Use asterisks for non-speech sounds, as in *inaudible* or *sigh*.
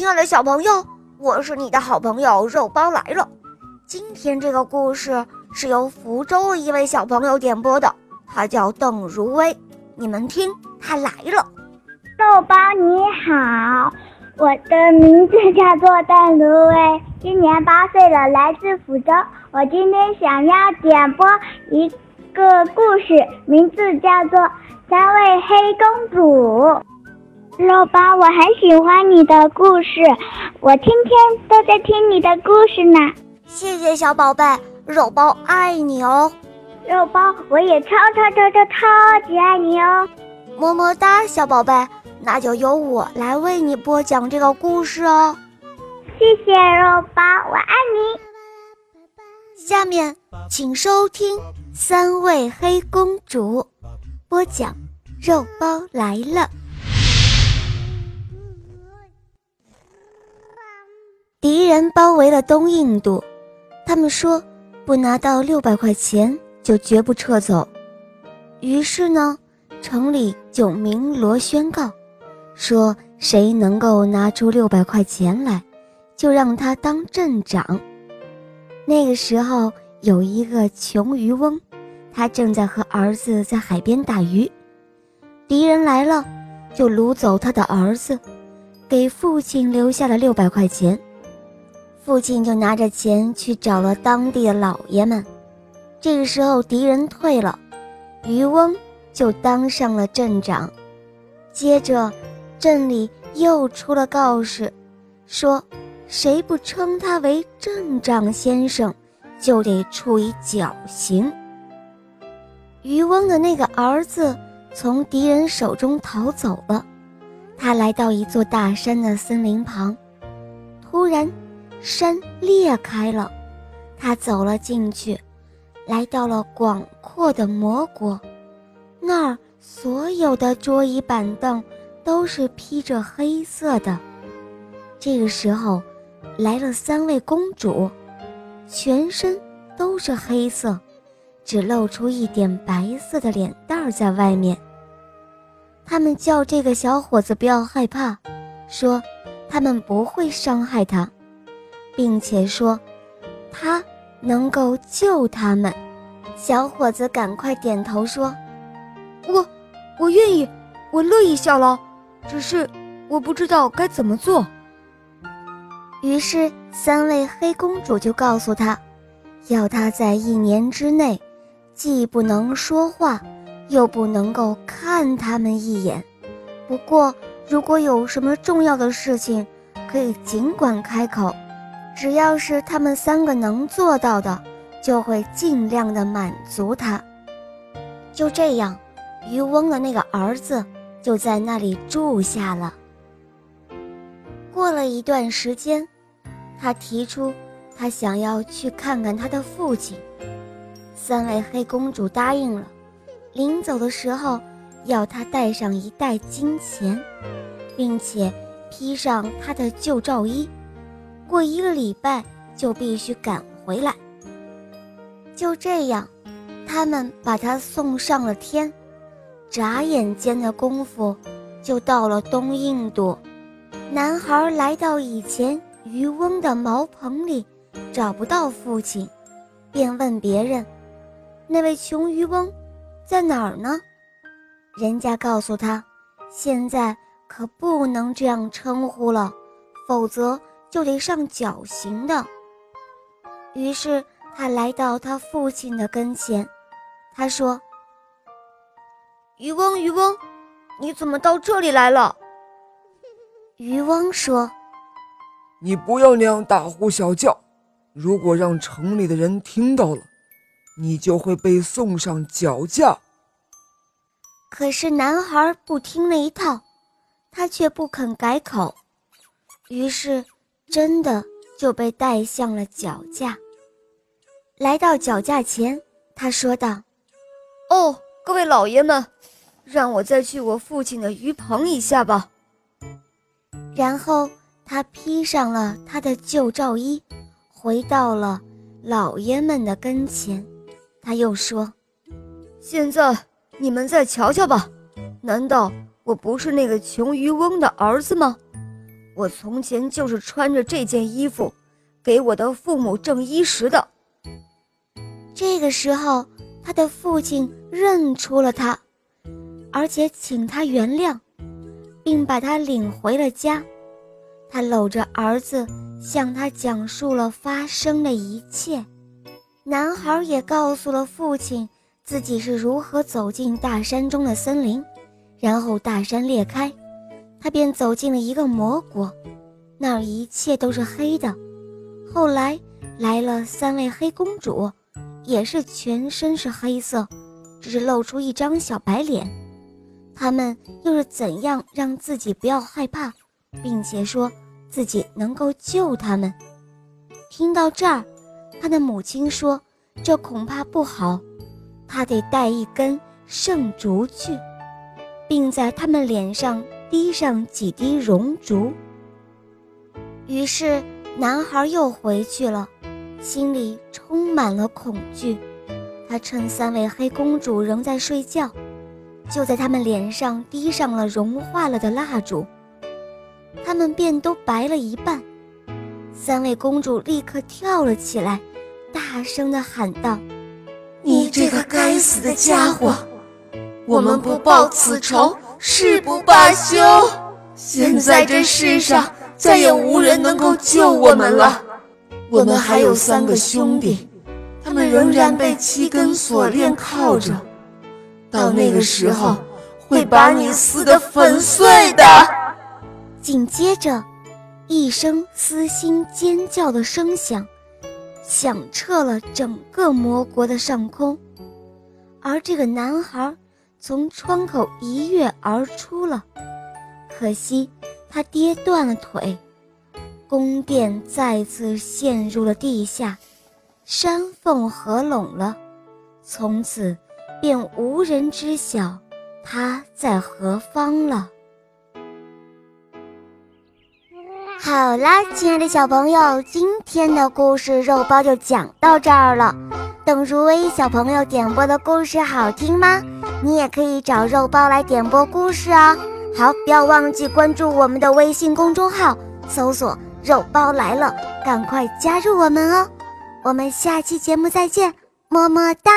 亲爱的小朋友，我是你的好朋友肉包来了。今天这个故事是由福州一位小朋友点播的，他叫邓如薇。你们听，他来了。肉包你好，我的名字叫做邓如薇，今年八岁了，来自福州。我今天想要点播一个故事，名字叫做《三位黑公主》。肉包，我很喜欢你的故事，我天天都在听你的故事呢。谢谢小宝贝，肉包爱你哦。肉包，我也超超超超超级爱你哦。么么哒，小宝贝，那就由我来为你播讲这个故事哦。谢谢肉包，我爱你。下面请收听《三位黑公主》，播讲肉包来了。人包围了东印度，他们说不拿到六百块钱就绝不撤走。于是呢，城里就鸣锣宣告，说谁能够拿出六百块钱来，就让他当镇长。那个时候有一个穷渔翁，他正在和儿子在海边打鱼，敌人来了，就掳走他的儿子，给父亲留下了六百块钱。父亲就拿着钱去找了当地的老爷们。这个时候敌人退了，渔翁就当上了镇长。接着，镇里又出了告示，说谁不称他为镇长先生，就得处以绞刑。渔翁的那个儿子从敌人手中逃走了，他来到一座大山的森林旁，突然。山裂开了，他走了进去，来到了广阔的魔国。那儿所有的桌椅板凳都是披着黑色的。这个时候，来了三位公主，全身都是黑色，只露出一点白色的脸蛋儿在外面。他们叫这个小伙子不要害怕，说他们不会伤害他。并且说，他能够救他们。小伙子赶快点头说：“我，我愿意，我乐意效劳。只是我不知道该怎么做。”于是三位黑公主就告诉他，要他在一年之内，既不能说话，又不能够看他们一眼。不过，如果有什么重要的事情，可以尽管开口。只要是他们三个能做到的，就会尽量的满足他。就这样，渔翁的那个儿子就在那里住下了。过了一段时间，他提出他想要去看看他的父亲。三位黑公主答应了，临走的时候要他带上一袋金钱，并且披上他的旧罩衣。过一个礼拜就必须赶回来。就这样，他们把他送上了天，眨眼间的功夫，就到了东印度。男孩来到以前渔翁的茅棚里，找不到父亲，便问别人：“那位穷渔翁在哪儿呢？”人家告诉他：“现在可不能这样称呼了，否则。”就得上绞刑的。于是他来到他父亲的跟前，他说：“渔翁，渔翁，你怎么到这里来了？” *laughs* 渔翁说：“你不要那样大呼小叫，如果让城里的人听到了，你就会被送上绞架。”可是男孩不听那一套，他却不肯改口，于是。真的就被带向了脚架。来到脚架前，他说道：“哦，各位老爷们，让我再去我父亲的鱼棚一下吧。”然后他披上了他的旧罩衣，回到了老爷们的跟前。他又说：“现在你们再瞧瞧吧，难道我不是那个穷渔翁的儿子吗？”我从前就是穿着这件衣服，给我的父母挣衣食的。”这个时候，他的父亲认出了他，而且请他原谅，并把他领回了家。他搂着儿子，向他讲述了发生的一切。男孩也告诉了父亲自己是如何走进大山中的森林，然后大山裂开，他便走进了一个魔国，那儿一切都是黑的。后来来了三位黑公主，也是全身是黑色，只是露出一张小白脸。他们又是怎样让自己不要害怕？并且说自己能够救他们。听到这儿，他的母亲说：“这恐怕不好，他得带一根圣烛去，并在他们脸上滴上几滴熔烛。”于是男孩又回去了，心里充满了恐惧。他趁三位黑公主仍在睡觉，就在他们脸上滴上了融化了的蜡烛。他们便都白了一半。三位公主立刻跳了起来，大声地喊道：“你这个该死的家伙！我们不报此仇，誓不罢休！现在这世上再也无人能够救我们了。我们还有三个兄弟，他们仍然被七根锁链铐着。到那个时候，会把你撕得粉碎的。”紧接着，一声撕心尖叫的声响，响彻了整个魔国的上空。而这个男孩从窗口一跃而出了，可惜他跌断了腿，宫殿再次陷入了地下，山缝合拢了，从此便无人知晓他在何方了。好啦，亲爱的小朋友，今天的故事肉包就讲到这儿了。等如薇小朋友点播的故事好听吗？你也可以找肉包来点播故事啊。好，不要忘记关注我们的微信公众号，搜索“肉包来了”，赶快加入我们哦。我们下期节目再见，么么哒。